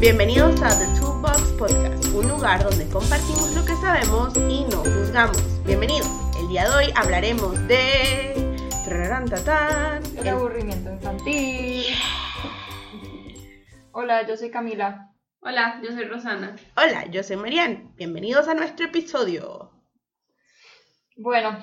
Bienvenidos a The Toolbox Podcast, un lugar donde compartimos lo que sabemos y no juzgamos. Bienvenidos. El día de hoy hablaremos de... Tararán, El aburrimiento infantil. Hola, yo soy Camila. Hola, yo soy Rosana. Hola, yo soy Marian. Bienvenidos a nuestro episodio. Bueno,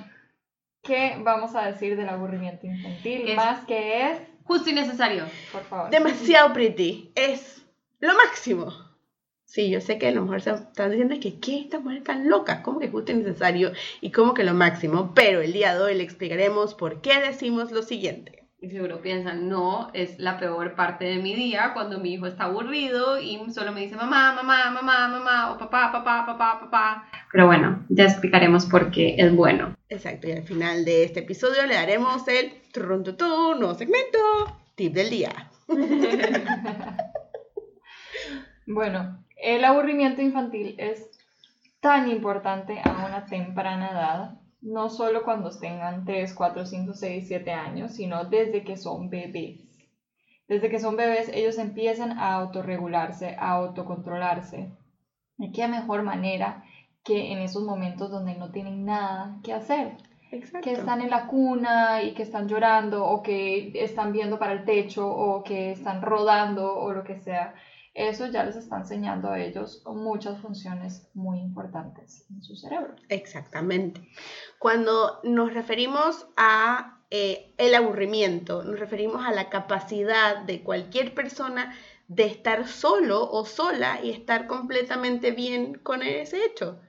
¿qué vamos a decir del aburrimiento infantil? Es- Más que es, Justo y necesario. por favor. Demasiado pretty. Es lo máximo. Sí, yo sé que a lo mejor se están diciendo que ¿qué? Esta mujer tan loca. ¿Cómo que justo y necesario? Y como que lo máximo. Pero el día de hoy le explicaremos por qué decimos lo siguiente. Y seguro piensan, no, es la peor parte de mi día cuando mi hijo está aburrido y solo me dice mamá, mamá, mamá, mamá, o papá, papá, papá, papá. Pero bueno, ya explicaremos por qué es bueno. Exacto, y al final de este episodio le daremos el truntutú, nuevo segmento, tip del día. Bueno, el aburrimiento infantil es tan importante a una temprana edad, no solo cuando tengan 3, 4, 5, 6, 7 años, sino desde que son bebés. Desde que son bebés, ellos empiezan a autorregularse, a autocontrolarse. ¿Y qué mejor manera que en esos momentos donde no tienen nada que hacer? Exacto. que están en la cuna y que están llorando o que están viendo para el techo o que están rodando o lo que sea. Eso ya les está enseñando a ellos muchas funciones muy importantes en su cerebro. Exactamente. Cuando nos referimos a eh, el aburrimiento, nos referimos a la capacidad de cualquier persona de estar solo o sola y estar completamente bien con ese hecho.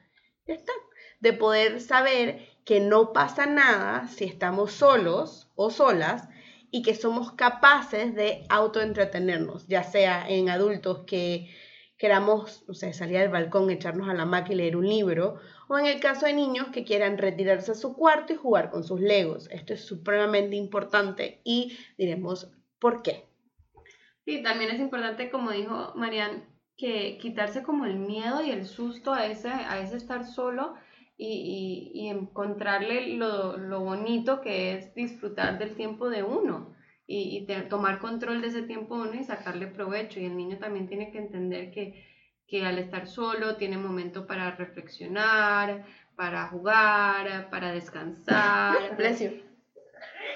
Ya está. De poder saber que no pasa nada si estamos solos o solas y que somos capaces de autoentretenernos, ya sea en adultos que queramos, no sé, salir al balcón, echarnos a la hamaca y leer un libro, o en el caso de niños que quieran retirarse a su cuarto y jugar con sus legos. Esto es supremamente importante y diremos por qué. Sí, también es importante, como dijo Marian, que quitarse como el miedo y el susto a ese, a ese estar solo y, y- y encontrarle lo, lo bonito que es disfrutar del tiempo de uno y, tomar control de ese tiempo uno y sacarle provecho. Y el niño también tiene que entender que, que al estar solo tiene momento para reflexionar, para jugar, para descansar.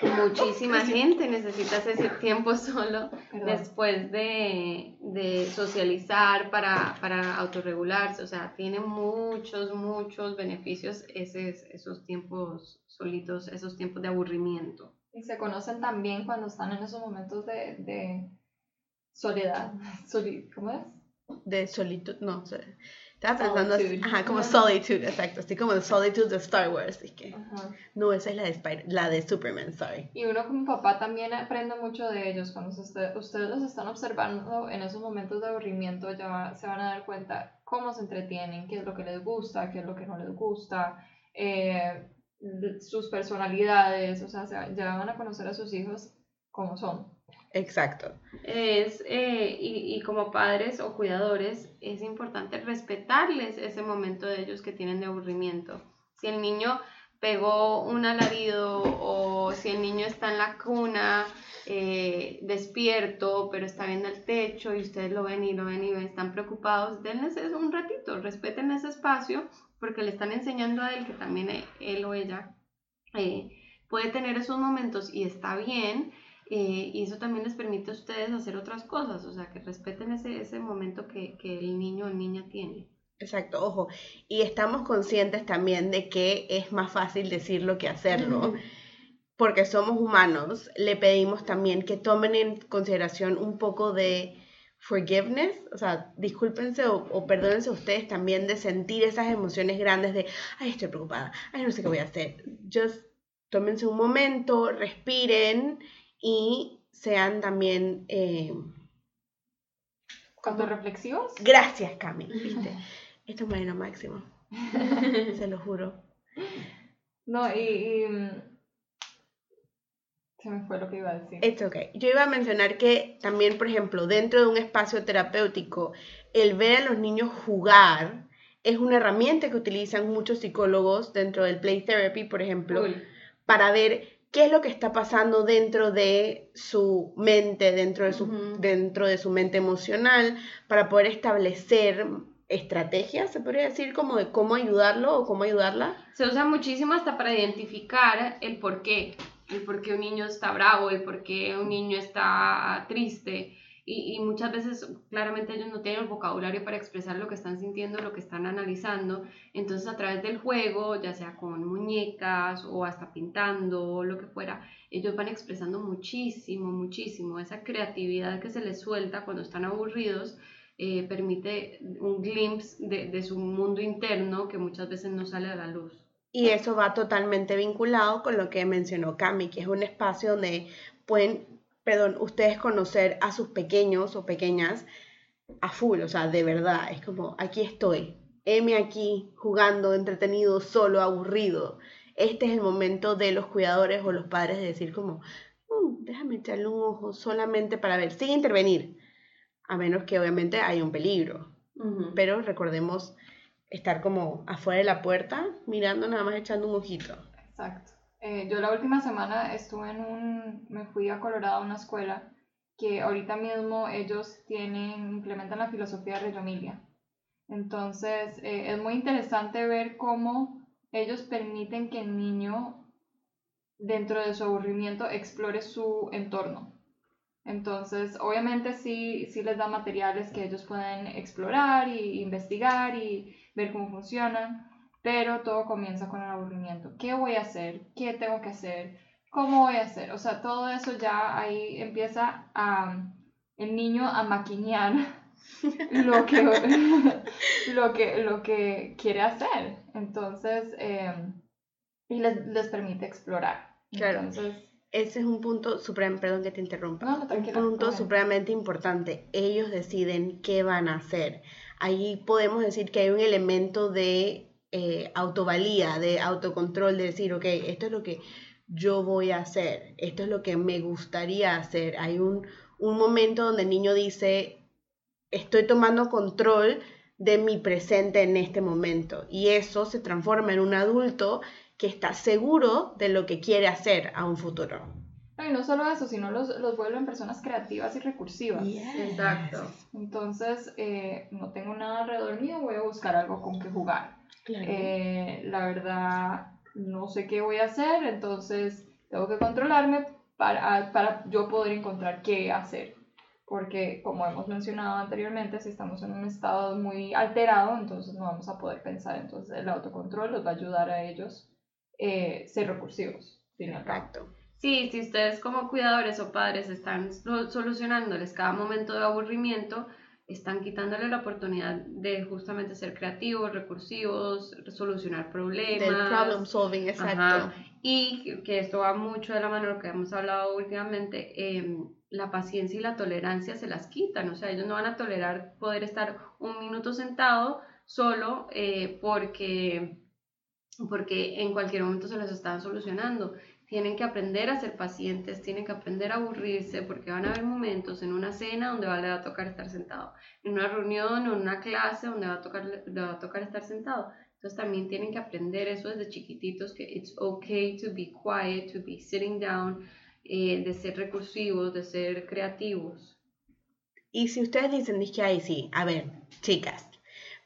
Muchísima gente necesita ese tiempo solo Perdón. después de, de socializar para, para autorregularse. O sea, tiene muchos, muchos beneficios esos, esos tiempos solitos, esos tiempos de aburrimiento. Y se conocen también cuando están en esos momentos de, de soledad. Soli- ¿Cómo es? De solitud, no sé. Estaba pensando así, ajá, como solitude, exacto, así como solitude de Star Wars. así que, Ajá. no, esa es la de, Spider- la de Superman, sorry. Y uno como papá también aprende mucho de ellos. Cuando se ustedes los están observando en esos momentos de aburrimiento, ya se van a dar cuenta cómo se entretienen, qué es lo que les gusta, qué es lo que no les gusta, eh, sus personalidades, o sea, se- ya van a conocer a sus hijos como son. Exacto. Es, eh, y, y como padres o cuidadores, es importante respetarles ese momento de ellos que tienen de aburrimiento. Si el niño pegó un alarido o si el niño está en la cuna eh, despierto, pero está viendo el techo y ustedes lo ven y lo ven y están preocupados, denles un ratito, respeten ese espacio porque le están enseñando a él que también él o ella eh, puede tener esos momentos y está bien. Eh, y eso también les permite a ustedes hacer otras cosas, o sea, que respeten ese, ese momento que, que el niño o niña tiene. Exacto, ojo. Y estamos conscientes también de que es más fácil decirlo que hacerlo. porque somos humanos, le pedimos también que tomen en consideración un poco de forgiveness, o sea, discúlpense o, o perdónense ustedes también de sentir esas emociones grandes de, ay, estoy preocupada, ay, no sé qué voy a hacer. Just tómense un momento, respiren y sean también... eh, ¿Cuánto reflexivos? Gracias, Cami, ¿viste? Esto es Marina Máximo, se lo juro. No, y, y, mm, se me fue lo que iba a decir. It's okay. Yo iba a mencionar que también, por ejemplo, dentro de un espacio terapéutico, el ver a los niños jugar es una herramienta que utilizan muchos psicólogos dentro del play therapy, por ejemplo, para ver qué es lo que está pasando dentro de su mente, dentro de su, dentro de su mente emocional, para poder establecer estrategias, se podría decir, como de cómo ayudarlo o cómo ayudarla. Se usa muchísimo hasta para identificar el por qué, el por qué un niño está bravo, el por qué un niño está triste. Y, muchas veces claramente ellos no tienen el vocabulario para expresar lo que están sintiendo, lo que están analizando. Entonces a través del juego, ya sea con muñecas o hasta pintando lo que fuera, ellos van expresando muchísimo, muchísimo. Esa creatividad que se les suelta cuando están aburridos eh, permite un glimpse de, de su mundo interno que muchas veces no sale a la luz. Y eso va totalmente vinculado con lo que mencionó Cami, que es un espacio donde pueden, perdón, ustedes conocer a sus pequeños o pequeñas a full, o sea, de verdad, es como, aquí estoy, heme aquí, jugando, entretenido, solo, aburrido. Este es el momento de los cuidadores o los padres de decir como, "Mm, déjame echarle un ojo solamente para ver, sin intervenir, a menos que obviamente haya un peligro. Pero recordemos estar como afuera de la puerta, mirando nada más echando un ojito. Exacto. Eh, yo la última semana estuve en un, me fui a Colorado a una escuela que ahorita mismo ellos tienen, implementan la filosofía de Reggio Emilia. Entonces, eh, es muy interesante ver cómo ellos permiten que el niño, dentro de su aburrimiento, explore su entorno. Entonces, obviamente sí, sí les da materiales que ellos pueden explorar y investigar y ver cómo funcionan, pero todo comienza con el aburrimiento. ¿Qué voy a hacer? ¿Qué tengo que hacer? ¿Cómo voy a hacer? O sea, todo eso ya ahí empieza a, el niño a maquinear lo que, lo que, lo que quiere hacer. Entonces, eh, y les, les permite explorar. Claro. Entonces, Ese es un punto, suprem- perdón que te interrumpa, No, no, un punto supremamente importante. Ellos deciden qué van a hacer. Ahí podemos decir que hay un elemento de eh, autovalía, de autocontrol, de decir, ok, esto es lo que yo voy a hacer, esto es lo que me gustaría hacer. Hay un, un momento donde el niño dice, estoy tomando control de mi presente en este momento. Y eso se transforma en un adulto que está seguro de lo que quiere hacer a un futuro. no, y no solo eso, sino los, los vuelven personas creativas y recursivas. Exacto. Entonces, eh, no tengo nada alrededor mío, voy a buscar algo con que jugar. Claro. Eh, la verdad, no sé qué voy a hacer, entonces tengo que controlarme para, para yo poder encontrar qué hacer. Porque, como hemos mencionado anteriormente, si estamos en un estado muy alterado, entonces no vamos a poder pensar. Entonces, el autocontrol los va a ayudar a ellos eh, ser recursivos. Exacto. Sí, si ustedes como cuidadores o padres están so- solucionándoles cada momento de aburrimiento, están quitándole la oportunidad de justamente ser creativos, recursivos, solucionar problemas. Del problem solving, exacto. Ajá. Y que- que esto va mucho de la mano de lo que hemos hablado últimamente, em, la paciencia y la tolerancia se las quitan, o sea, ellos no van a tolerar poder estar un minuto sentado solo eh, porque, porque en cualquier momento se los están solucionando. Tienen que aprender a ser pacientes, tienen que aprender a aburrirse porque van a haber momentos en una cena donde va, le va a tocar estar sentado, en una reunión o en una clase donde va a tocar, le va a tocar estar sentado. Entonces también tienen que aprender eso desde chiquititos, que it's okay to be quiet, to be sitting down, eh, de ser recursivos, de ser creativos. Y si ustedes dicen, que ay, sí, a ver, chicas,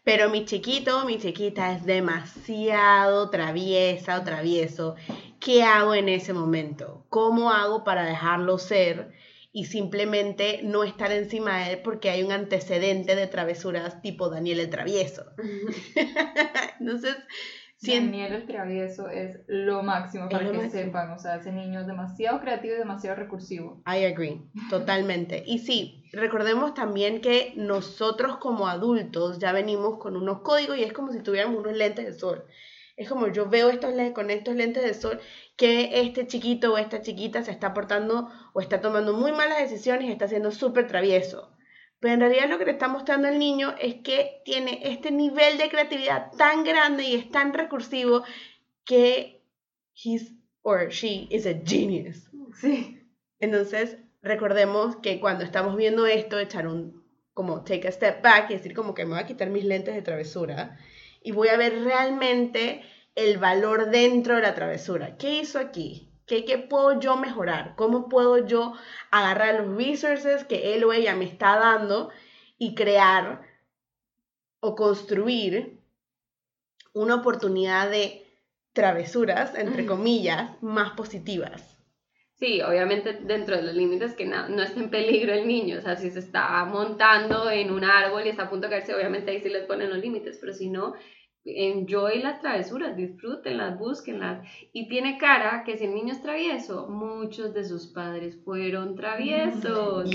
pero mi chiquito mi chiquita es demasiado traviesa o travieso, ¿qué hago en ese momento? ¿Cómo hago para dejarlo ser y simplemente no estar encima de él porque hay un antecedente de travesuras tipo Daniel el travieso? Entonces, si Daniel el travieso es lo máximo para lo que máximo. sepan, o sea, ese niño es demasiado creativo y demasiado recursivo. I agree, totalmente. Y sí, recordemos también que nosotros como adultos ya venimos con unos códigos y es como si tuviéramos unos lentes de sol. Es como yo veo estos con estos lentes de sol que este chiquito o esta chiquita se está portando o está tomando muy malas decisiones y está siendo súper travieso. Pero en realidad lo que le está mostrando el niño es que tiene este nivel de creatividad tan grande y es tan recursivo que he's or she is a genius. Sí. Entonces, recordemos que cuando estamos viendo esto, echar un, como take a step back y decir como que me voy a quitar mis lentes de travesura y voy a ver realmente el valor dentro de la travesura. ¿Qué hizo aquí? ¿Qué, ¿Qué puedo yo mejorar? ¿Cómo puedo yo agarrar los resources que él o ella me está dando y crear o construir una oportunidad de travesuras, entre comillas, más positivas? Sí, obviamente dentro de los límites que no, no esté en peligro el niño, o sea, si se está montando en un árbol y está a punto de caerse, obviamente ahí sí les ponen los límites, pero si no, enjoy las travesuras, disfrútenlas, búsquenlas. Y tiene cara que si el niño es travieso, muchos de sus padres fueron traviesos.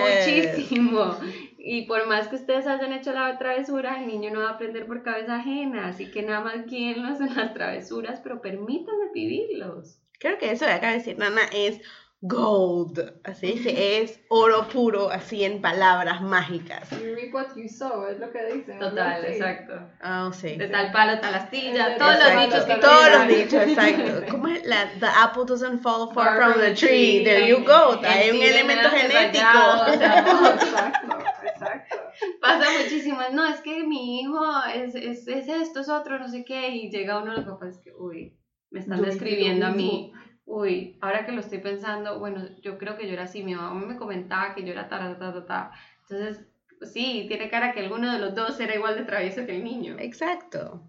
Muchísimo. Y por más que ustedes hayan hecho la travesura, el niño no va a aprender por cabeza ajena. Así que nada más guíenlos en las travesuras, pero permítanle vivirlos. Creo que eso de acá de decir Nana es gold, así que es oro puro, así en palabras mágicas. You reap what you sow, es lo que dicen. Total, exacto. Ah, sí. De tal palo, tal astilla, todos los dichos que Todos los dichos, exacto. ¿Cómo es la, the apple doesn't fall far from the tree, there you go, hay un elemento genético. Exacto, exacto. Pasa muchísimo, no, es que mi hijo es, es, es esto, es otro, no sé qué, y llega uno de los papás que, uy, me están Yo describiendo a mí. Uy, ahora que lo estoy pensando, bueno, yo creo que yo era así, mi mamá me comentaba que yo era ta, ta, ta, ta, ta. Entonces, sí, tiene cara que alguno de los dos era igual de travieso que el niño. Exacto.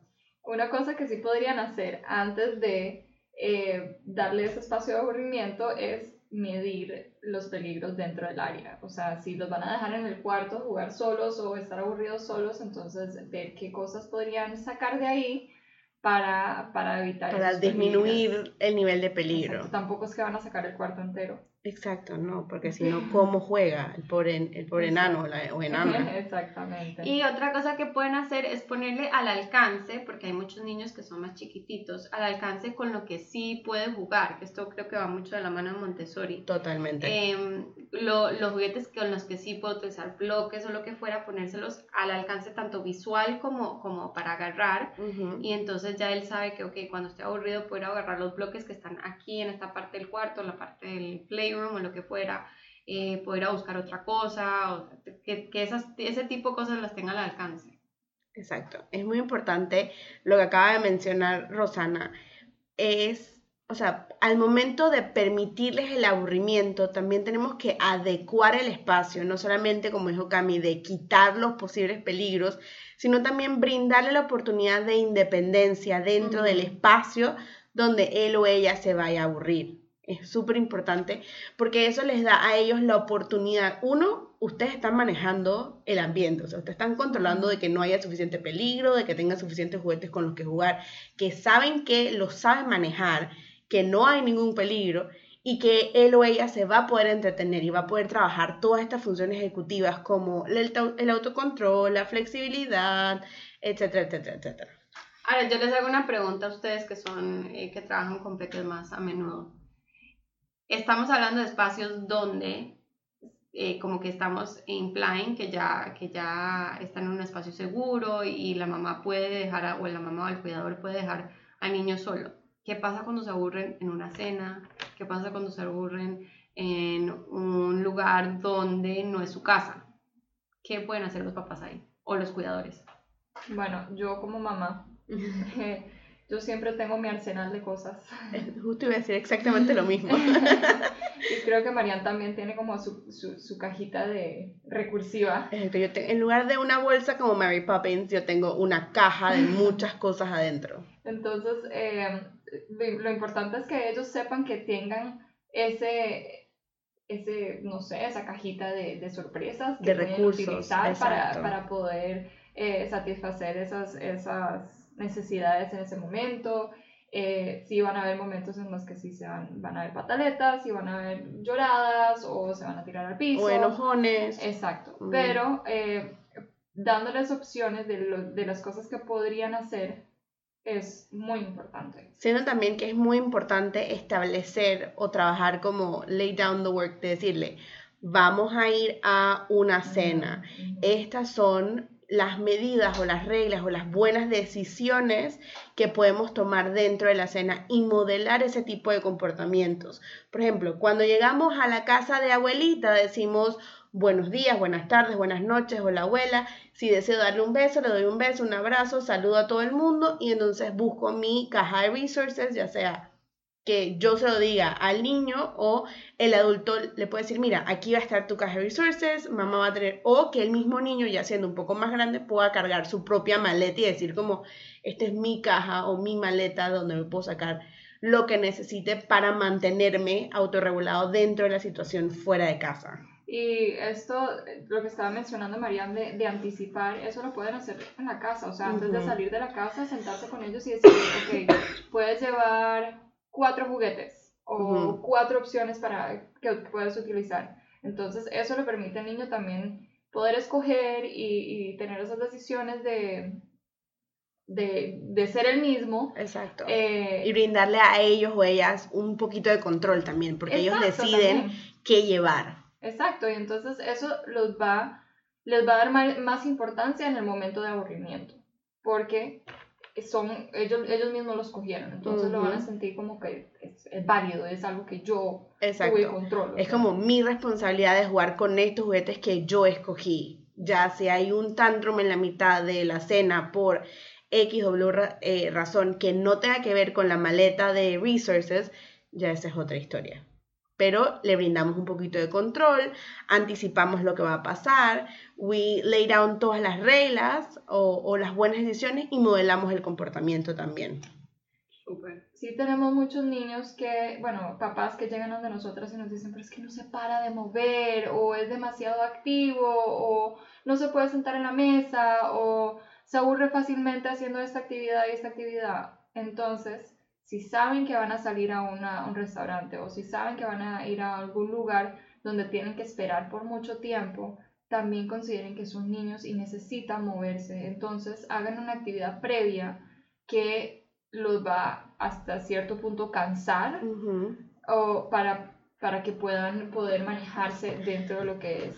Una cosa que sí podrían hacer antes de eh, darle ese espacio de aburrimiento es medir los peligros dentro del área. O sea, si los van a dejar en el cuarto jugar solos o estar aburridos solos, entonces ver qué cosas podrían sacar de ahí para, para evitar Para disminuir el nivel de peligro. Exacto, Tampoco es que van a sacar el cuarto entero. Exacto, no, porque si no, ¿cómo juega el pobre, el pobre enano o la- o enana? Exactamente. Y otra cosa que pueden hacer es ponerle al alcance, porque hay muchos niños que son más chiquititos, al alcance con lo que sí pueden jugar, que esto creo que va mucho de la mano de Montessori. Totalmente. Lo- los juguetes con los que sí puedo utilizar bloques o lo que fuera, ponérselos al alcance tanto visual como, como para agarrar. Y entonces ya él sabe que, ok, cuando esté aburrido puedo agarrar los bloques que están aquí en esta parte del cuarto, en la parte del o lo que fuera, eh, poder a buscar otra cosa, o que, que esas, ese tipo de cosas las tenga al alcance. Exacto. Es muy importante lo que acaba de mencionar Rosana. Es, o sea, al momento de permitirles el aburrimiento, también tenemos que adecuar el espacio, no solamente, como dijo Cami, de quitar los posibles peligros, sino también brindarle la oportunidad de independencia dentro del espacio donde él o ella se vaya a aburrir. Es súper importante porque eso les da a ellos la oportunidad. Uno, ustedes están manejando el ambiente, o sea, ustedes están controlando de que no haya suficiente peligro, de que tengan suficientes juguetes con los que jugar, que saben que los saben manejar, que no hay ningún peligro y que él o ella se va a poder entretener y va a poder trabajar todas estas funciones ejecutivas como el autocontrol, la flexibilidad, etcétera, etcétera, etcétera. Ahora, yo les hago una pregunta a ustedes que son, eh, que trabajan con peques más a menudo. Estamos hablando de espacios donde, eh, como que estamos implying que ya, que ya están en un espacio seguro y la mamá puede dejar, a- o la mamá o el cuidador puede dejar al niño solo. ¿Qué pasa cuando se aburren en una cena? ¿Qué pasa cuando se aburren en un lugar donde no es su casa? ¿Qué pueden hacer los papás ahí? O los cuidadores. Bueno, yo como mamá, yo siempre tengo mi arsenal de cosas. Eh, Justo iba a decir exactamente lo mismo. Y creo que Marian también tiene como su, su, su cajita de recursiva. Exacto, yo te- en lugar de una bolsa como Mary Poppins, yo tengo una caja de muchas cosas adentro. Entonces, eh, lo, lo importante es que ellos sepan que tengan ese, ese no sé, esa cajita de, de sorpresas que De recursos, utilizar para, para poder eh, satisfacer esas, esas necesidades en ese momento. Eh, sí van a haber momentos en los que sí se van, van a haber pataletas, sí van a haber lloradas o se van a tirar al piso. O enojones. Exacto, Mm. pero eh, dándoles opciones de, lo- de las cosas que podrían hacer es muy importante. Siendo también que es muy importante establecer o trabajar como lay down the work, de decirle, vamos a ir a una cena. Estas son las medidas o las reglas o las buenas decisiones que podemos tomar dentro de la cena y modelar ese tipo de comportamientos. Por ejemplo, cuando llegamos a la casa de abuelita decimos buenos días, buenas tardes, buenas noches, hola abuela. Si deseo darle un beso, le doy un beso, un abrazo, saludo a todo el mundo y entonces busco mi caja de resources, ya sea que yo se lo diga al niño o el adulto le puede decir, mira, aquí va a estar tu caja de resources, mamá va a tener, o que el mismo niño ya siendo un poco más grande pueda cargar su propia maleta y decir como, esta es mi caja o mi maleta donde me puedo sacar lo que necesite para mantenerme autorregulado dentro de la situación fuera de casa. Y esto, lo que estaba mencionando Marianne, de, de, anticipar, eso lo pueden hacer en la casa. O sea, antes de salir de la casa, sentarse con ellos y decir, ok, puedes llevar cuatro juguetes o cuatro opciones para que, puedas utilizar. Entonces, eso le permite al niño también poder escoger y, y tener esas decisiones de, de, de, ser el mismo. Exacto. Eh, y brindarle a ellos o ellas un poquito de control también, porque ellos deciden qué llevar. Exacto, y entonces eso los va, les va a dar más, importancia en el momento de aburrimiento, porque son, ellos, ellos mismos los cogieron, entonces lo van a sentir como que es, válido, es algo que yo Exacto. tuve control. Es como mi responsabilidad de jugar con estos juguetes que yo escogí. Ya si hay un tantrum en la mitad de la cena por X o eh, razón que no tenga que ver con la maleta de resources, ya esa es otra historia pero le brindamos un poquito de control, anticipamos lo que va a pasar, we lay down todas las reglas o, las buenas decisiones y modelamos el comportamiento también. Sí tenemos muchos niños que, bueno, papás que llegan donde nosotros y nos dicen, pero es que no se para de mover, o es demasiado activo, o no se puede sentar en la mesa, o se aburre fácilmente haciendo esta actividad y esta actividad. Entonces, si saben que van a salir a, un restaurante o si saben que van a ir a algún lugar donde tienen que esperar por mucho tiempo, también consideren que son niños y necesitan moverse. Entonces hagan una actividad previa que los va hasta cierto punto cansar o para, para que puedan poder manejarse dentro de lo que es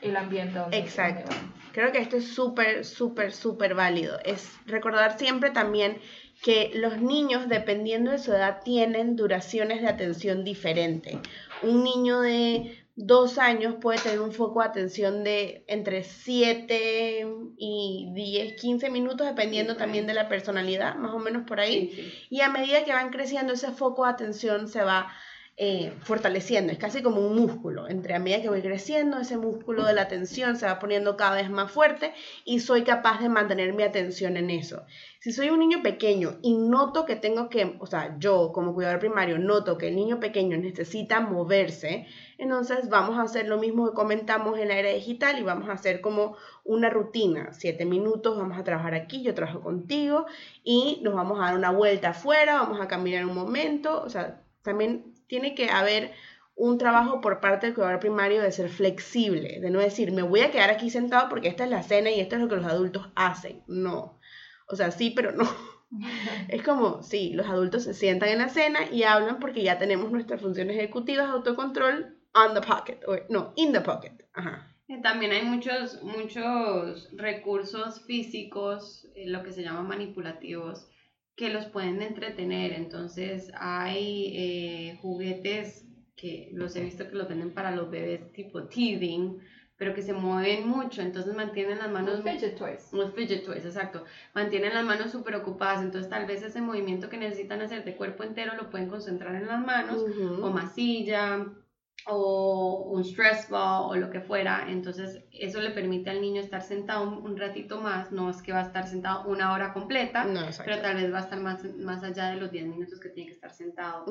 el ambiente. Donde Exacto. Creo que esto es súper, súper, súper válido. Es recordar siempre también que los niños, dependiendo de su edad, tienen duraciones de atención diferentes. Un niño de dos años puede tener un foco de atención de entre 7 y 10, 15 minutos, dependiendo también de la personalidad, más o menos por ahí. Y a medida que van creciendo, ese foco de atención se va eh, fortaleciendo, es casi como un músculo. Entre a medida que voy creciendo, ese músculo de la atención se va poniendo cada vez más fuerte y soy capaz de mantener mi atención en eso. Si soy un niño pequeño y noto que tengo que, o sea, yo como cuidador primario noto que el niño pequeño necesita moverse, entonces vamos a hacer lo mismo que comentamos en la era digital y vamos a hacer como una rutina. Siete minutos, vamos a trabajar aquí, yo trabajo contigo y nos vamos a dar una vuelta afuera, vamos a caminar un momento, o sea, también tiene que haber un trabajo por parte del cuidador primario de ser flexible, de no decir, me voy a quedar aquí sentado porque esta es la cena y esto es lo que los adultos hacen. No. O sea, sí, pero no. Es como, sí, los adultos se sientan en la cena y hablan porque ya tenemos nuestras funciones ejecutivas de autocontrol on the pocket, o no, in the pocket. Ajá. Eh, también hay muchos, muchos recursos físicos, eh, lo que se llama manipulativos, que los pueden entretener. Entonces hay eh, juguetes que los he visto que los venden para los bebés tipo teething, pero que se mueven mucho, entonces mantienen las manos... Los fidget toys. Los fidget toys, exacto. Mantienen las manos súper ocupadas, entonces tal vez ese movimiento que necesitan hacer de cuerpo entero lo pueden concentrar en las manos, o masilla, o un stress ball o lo que fuera, entonces eso le permite al niño estar sentado un, ratito más, no es que va a estar sentado una hora completa, pero tal vez va a estar más, más allá de los 10 minutos que tiene que estar sentado.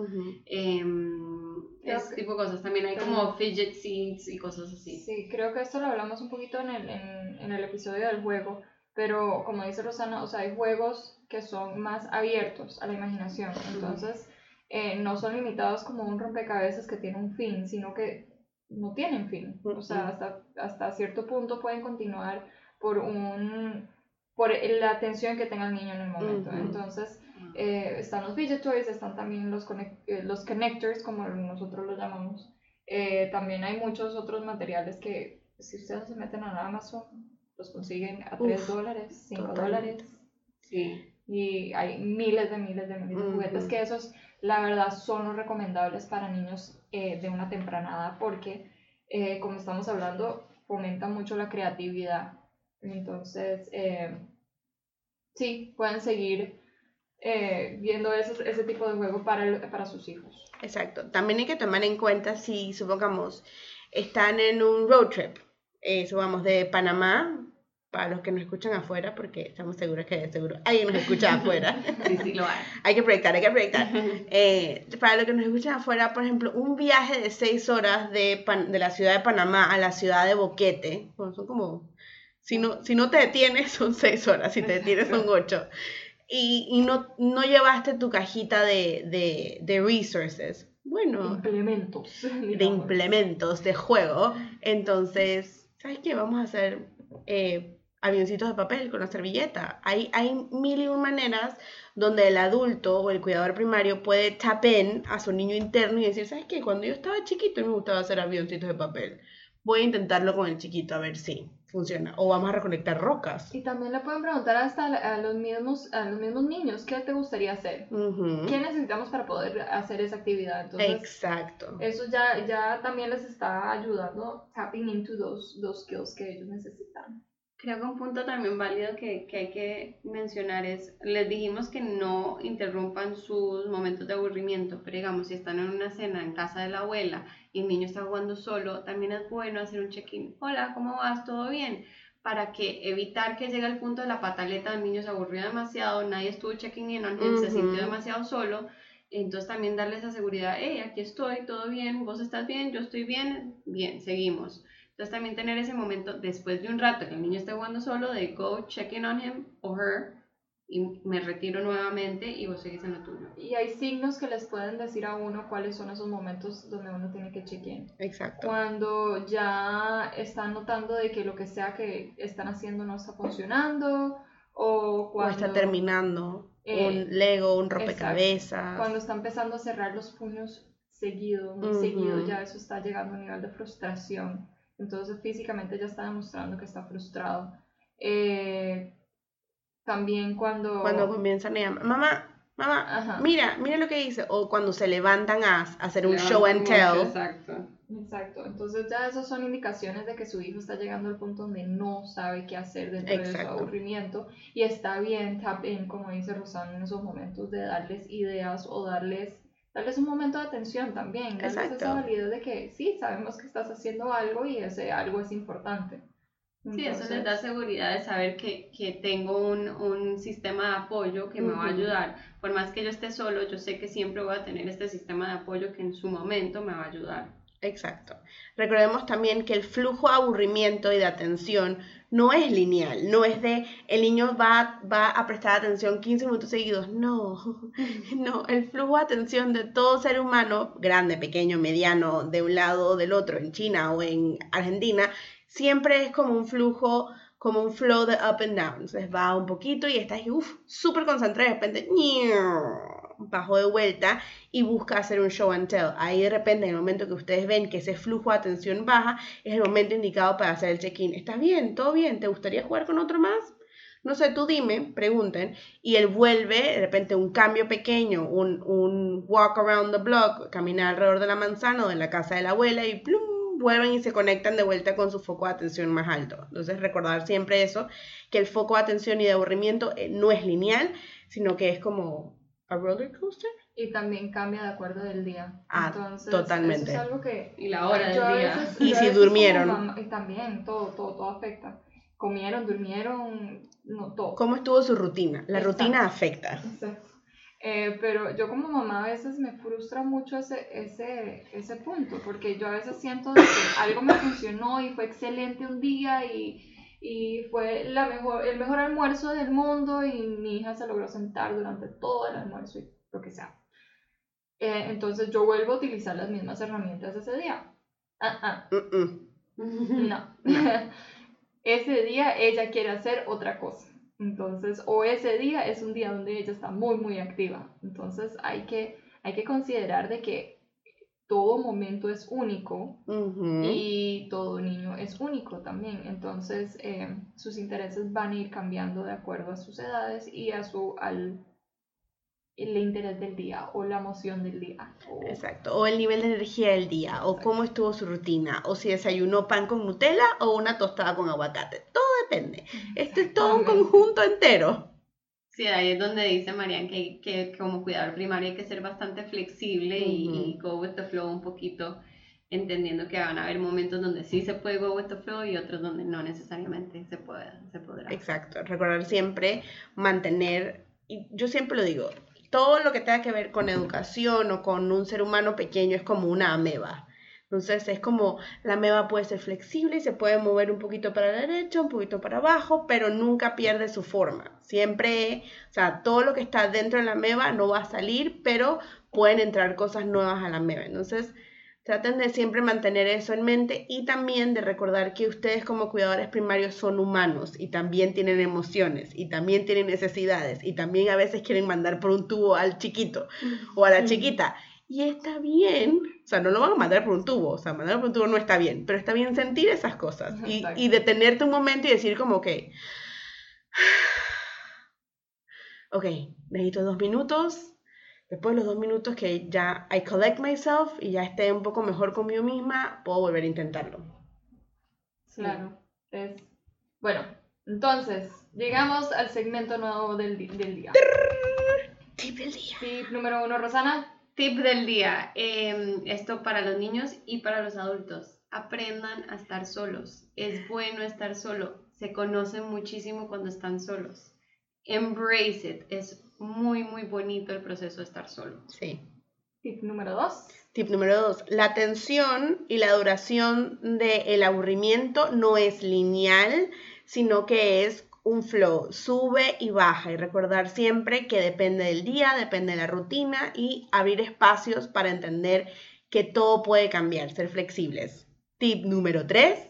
Em, ese tipo de cosas, también hay como fidget seats y cosas así. Sí, creo que esto lo hablamos un poquito en el, en, en el episodio del juego, pero como dice Rosana, o sea, hay juegos que son más abiertos a la imaginación, entonces... Eh, no son limitados como un rompecabezas que tiene un fin, sino que no tienen fin. O sea, hasta, hasta cierto punto pueden continuar por un por la atención que tenga el niño en el momento. Entonces, eh, están los fidget toys, están también los, eh, los connectors, como nosotros los llamamos. también hay muchos otros materiales que si ustedes se meten a Amazon, los consiguen a 3 dólares, 5 dólares. Sí. Y hay miles de miles de miles de juguetes que esos la verdad son los recomendables para niños eh, de una temprana edad porque, eh, como estamos hablando, fomenta mucho la creatividad. Entonces, eh, sí, pueden seguir eh, viendo esos, ese tipo de juego para, el- para sus hijos. Exacto. También hay que tomar en cuenta si, supongamos, están en un road trip, eh, supongamos de Panamá, para los que nos escuchan afuera, porque estamos seguros que seguro alguien nos escucha afuera. Sí, sí, lo hay. hay que proyectar, hay que proyectar. Eh, para los que nos escuchan afuera, por ejemplo, un viaje de seis horas de, Pan- de la ciudad de Panamá a la ciudad de Boquete, bueno, son como, si no, si no te detienes son seis horas, si te detienes son ocho. Y, y no, no llevaste tu cajita de, de, de resources. Bueno, Implementos. de implementos de juego. Entonces, ¿sabes qué? Vamos a hacer eh, avioncitos de papel con la servilleta. Hay, hay mil y un maneras donde el adulto o el cuidador primario puede tap in a su niño interno y decir, ¿sabes qué? Cuando yo estaba chiquito me gustaba hacer avioncitos de papel. Voy a intentarlo con el chiquito a ver si funciona. O vamos a recolectar rocas. Y también le pueden preguntar hasta a los mismos, a los mismos niños, ¿qué te gustaría hacer? ¿Qué necesitamos para poder hacer esa actividad? Entonces, Exacto. eso ya, ya también les está ayudando, tapping into those, those skills que ellos necesitan. Creo que un punto también válido que, que hay que mencionar es, les dijimos que no interrumpan sus momentos de aburrimiento, pero digamos, si están en una cena en casa de la abuela y el niño está jugando solo, también es bueno hacer un check-in. Hola, ¿cómo vas? ¿Todo bien? Para que evitar que llegue al punto de la pataleta, el niño se aburrió demasiado, nadie estuvo checking in on him, se sintió demasiado solo. Entonces también darle esa seguridad, hey, aquí estoy, todo bien, vos estás bien, yo estoy bien, bien, seguimos. Entonces también tener ese momento después de un rato que el niño esté jugando solo de go check in on him or her y me retiro nuevamente y vos seguís en lo tuyo. Y hay signos que les pueden decir a uno cuáles son esos momentos donde uno tiene que check-in. Exacto. Cuando ya están notando de que lo que sea que están haciendo no está funcionando o O cuando, está terminando Eh, un Lego, un exacto. rompecabezas. cuando está empezando a cerrar los puños seguido, muy seguido, ya eso está llegando a un nivel de frustración. Entonces físicamente ya está demostrando que está frustrado. Eh, también cuando... Cuando comienzan a llamar, mamá, mamá, Ajá. mira, mira lo que hice. O cuando se levantan a, a hacer un Levantan show and mucho, tell. Exacto. Exacto, entonces ya esas son indicaciones de que su hijo está llegando al punto donde no sabe qué hacer dentro de su aburrimiento y está bien tap in, como dice Rosana, en esos momentos de darles ideas o darles, darles un momento de atención también, darles Exacto. esa validez de que sí, sabemos que estás haciendo algo y ese algo es importante. Sí, eso les da seguridad de saber que, que tengo un, un sistema de apoyo que me va a ayudar. Por más que yo esté solo, yo sé que siempre voy a tener este sistema de apoyo que en su momento me va a ayudar. Exacto. Recordemos también que el flujo de aburrimiento y de atención no es lineal, no es de el niño va, va a prestar atención 15 minutos seguidos. No, no, el flujo de atención de todo ser humano, grande, pequeño, mediano, de un lado o del otro, en China o en Argentina, siempre es como un flujo, como un flow de up and down. Entonces va un poquito y estás uf, súper concentrado y de repente. Bajo de vuelta y busca hacer un show and tell. Ahí de repente, en el momento que ustedes ven que ese flujo de atención baja, es el momento indicado para hacer el check-in. ¿Estás bien? ¿Todo bien? ¿Te gustaría jugar con otro más? No sé, tú dime, pregunten, y él vuelve, de repente un cambio pequeño, un, walk around the block, caminar alrededor de la manzana o de la casa de la abuela y plum, vuelven y se conectan de vuelta con su foco de atención más alto. Entonces recordar siempre eso, que el foco de atención y de aburrimiento eh, no es lineal, sino que es como a roller coaster. y también cambia de acuerdo del día. Ah, Entonces, totalmente. Eso es algo que Y la hora del día. veces- Y si durmieron. mamá- y también, todo, todo, todo afecta. Comieron, durmieron, no, todo. ¿Cómo estuvo su rutina? La Exacto. rutina afecta. Exacto. Eh, pero yo como mamá a veces me frustra mucho ese, ese, ese punto, porque yo a veces siento de que algo me funcionó y fue excelente un día y, y fue la mejor, el mejor almuerzo del mundo y mi hija se logró sentar durante todo el almuerzo y lo que sea. Eh, entonces yo vuelvo a utilizar las mismas herramientas ese día. Ah, ah, no. ese día ella quiere hacer otra cosa. Entonces, o ese día es un día donde ella está muy, muy activa. Entonces, hay que, hay que considerar de que todo momento es único y todo niño es único también. Entonces, eh, sus intereses van a ir cambiando de acuerdo a sus edades y a su, al el interés del día o la emoción del día. o- Exacto. O el nivel de energía del día, o cómo estuvo su rutina, o si desayunó pan con Nutella o una tostada con aguacate. Todo depende. Esto es todo un conjunto entero. Sí, ahí es donde dice Marian que, que como cuidador primario hay que ser bastante flexible y, y go with the flow un poquito, entendiendo que van a haber momentos donde sí se puede go with the flow y otros donde no necesariamente se, puede, se podrá. Exacto, recordar siempre mantener, y yo siempre lo digo, todo lo que tenga que ver con educación o con un ser humano pequeño es como una ameba. Entonces es como la ameba puede ser flexible y se puede mover un poquito para la derecha, un poquito para abajo, pero nunca pierde su forma. Siempre, o sea, todo lo que está dentro de la ameba no va a salir, pero pueden entrar cosas nuevas a la ameba. Entonces, traten de siempre mantener eso en mente y también de recordar que ustedes como cuidadores primarios son humanos y también tienen emociones y también tienen necesidades y también a veces quieren mandar por un tubo al chiquito o a la chiquita. Y está bien, o sea, no lo van a mandar por un tubo, o sea, mandar por un tubo no está bien, pero está bien sentir esas cosas y, y detenerte un momento y decir como que, ok, necesito dos minutos, después de los dos minutos que ya I collect myself y ya esté un poco mejor conmigo misma, puedo volver a intentarlo. Claro. Es... Bueno, entonces, llegamos al segmento nuevo del, del día. Tip del día. Tip número uno, Rosana. Tip del día, eh, esto para los niños y para los adultos. Aprendan a estar solos. Es bueno estar solo. Se conocen muchísimo cuando están solos. Embrace it. Es muy, muy bonito el proceso de estar solo. Sí. Tip número dos. Tip número dos, la atención y la duración del aburrimiento no es lineal, sino que es un flow, sube y baja y recordar siempre que depende del día, depende de la rutina y abrir espacios para entender que todo puede cambiar, ser flexibles. Tip número tres,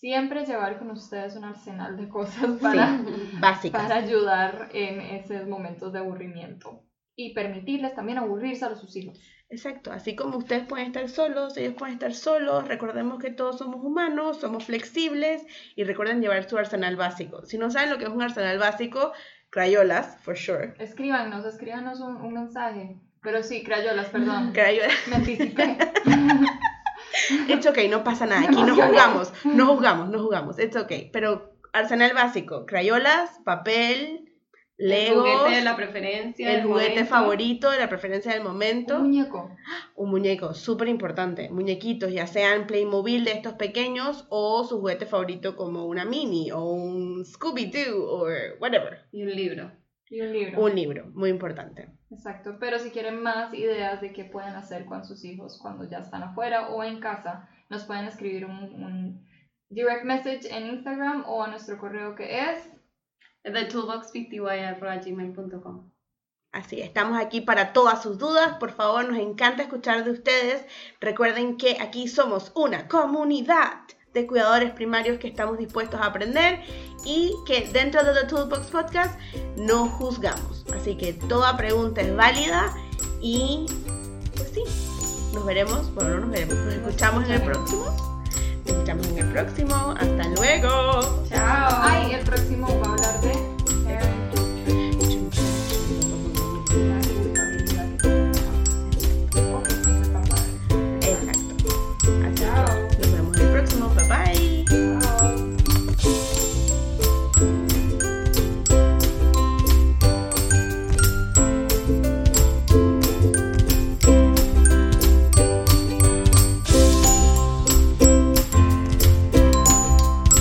Siempre llevar con ustedes un arsenal de cosas para, básicas. para ayudar en esos momentos de aburrimiento. Y permitirles también aburrirse a sus hijos. Exacto, así como ustedes pueden estar solos, ellos pueden estar solos, recordemos que todos somos humanos, somos flexibles y recuerden llevar su arsenal básico. Si no saben lo que es un arsenal básico, crayolas, for sure. Escríbanos, escríbanos un, un mensaje. Pero sí, crayolas, perdón. Crayolas, Me anticipé. it's okay, no pasa nada, aquí no jugamos, no jugamos, no jugamos, it's okay. Pero arsenal básico, crayolas, papel, el legos, juguete de la preferencia. el juguete momento. favorito de la preferencia del momento. Un muñeco. Un muñeco, súper importante. Muñequitos, ya sean Playmobil de estos pequeños o su juguete favorito como una mini o un Scooby-Doo o whatever. Y un libro. Y un libro. Un libro, muy importante. Exacto, pero si quieren más ideas de qué pueden hacer con sus hijos cuando ya están afuera o en casa, nos pueden escribir un, un direct message en Instagram o a nuestro correo que es TheToolboxPty.gmail.com Así, estamos aquí para todas sus dudas. Por favor, nos encanta escuchar de ustedes. Recuerden que aquí somos una comunidad de cuidadores primarios que estamos dispuestos a aprender y que dentro de The Toolbox Podcast no juzgamos. Así que toda pregunta es válida y pues sí, nos veremos, bueno, no nos veremos, nos escuchamos en el próximo. Escuchamos en el próximo. Hasta luego. Chao. Ay, el próximo va a hablar de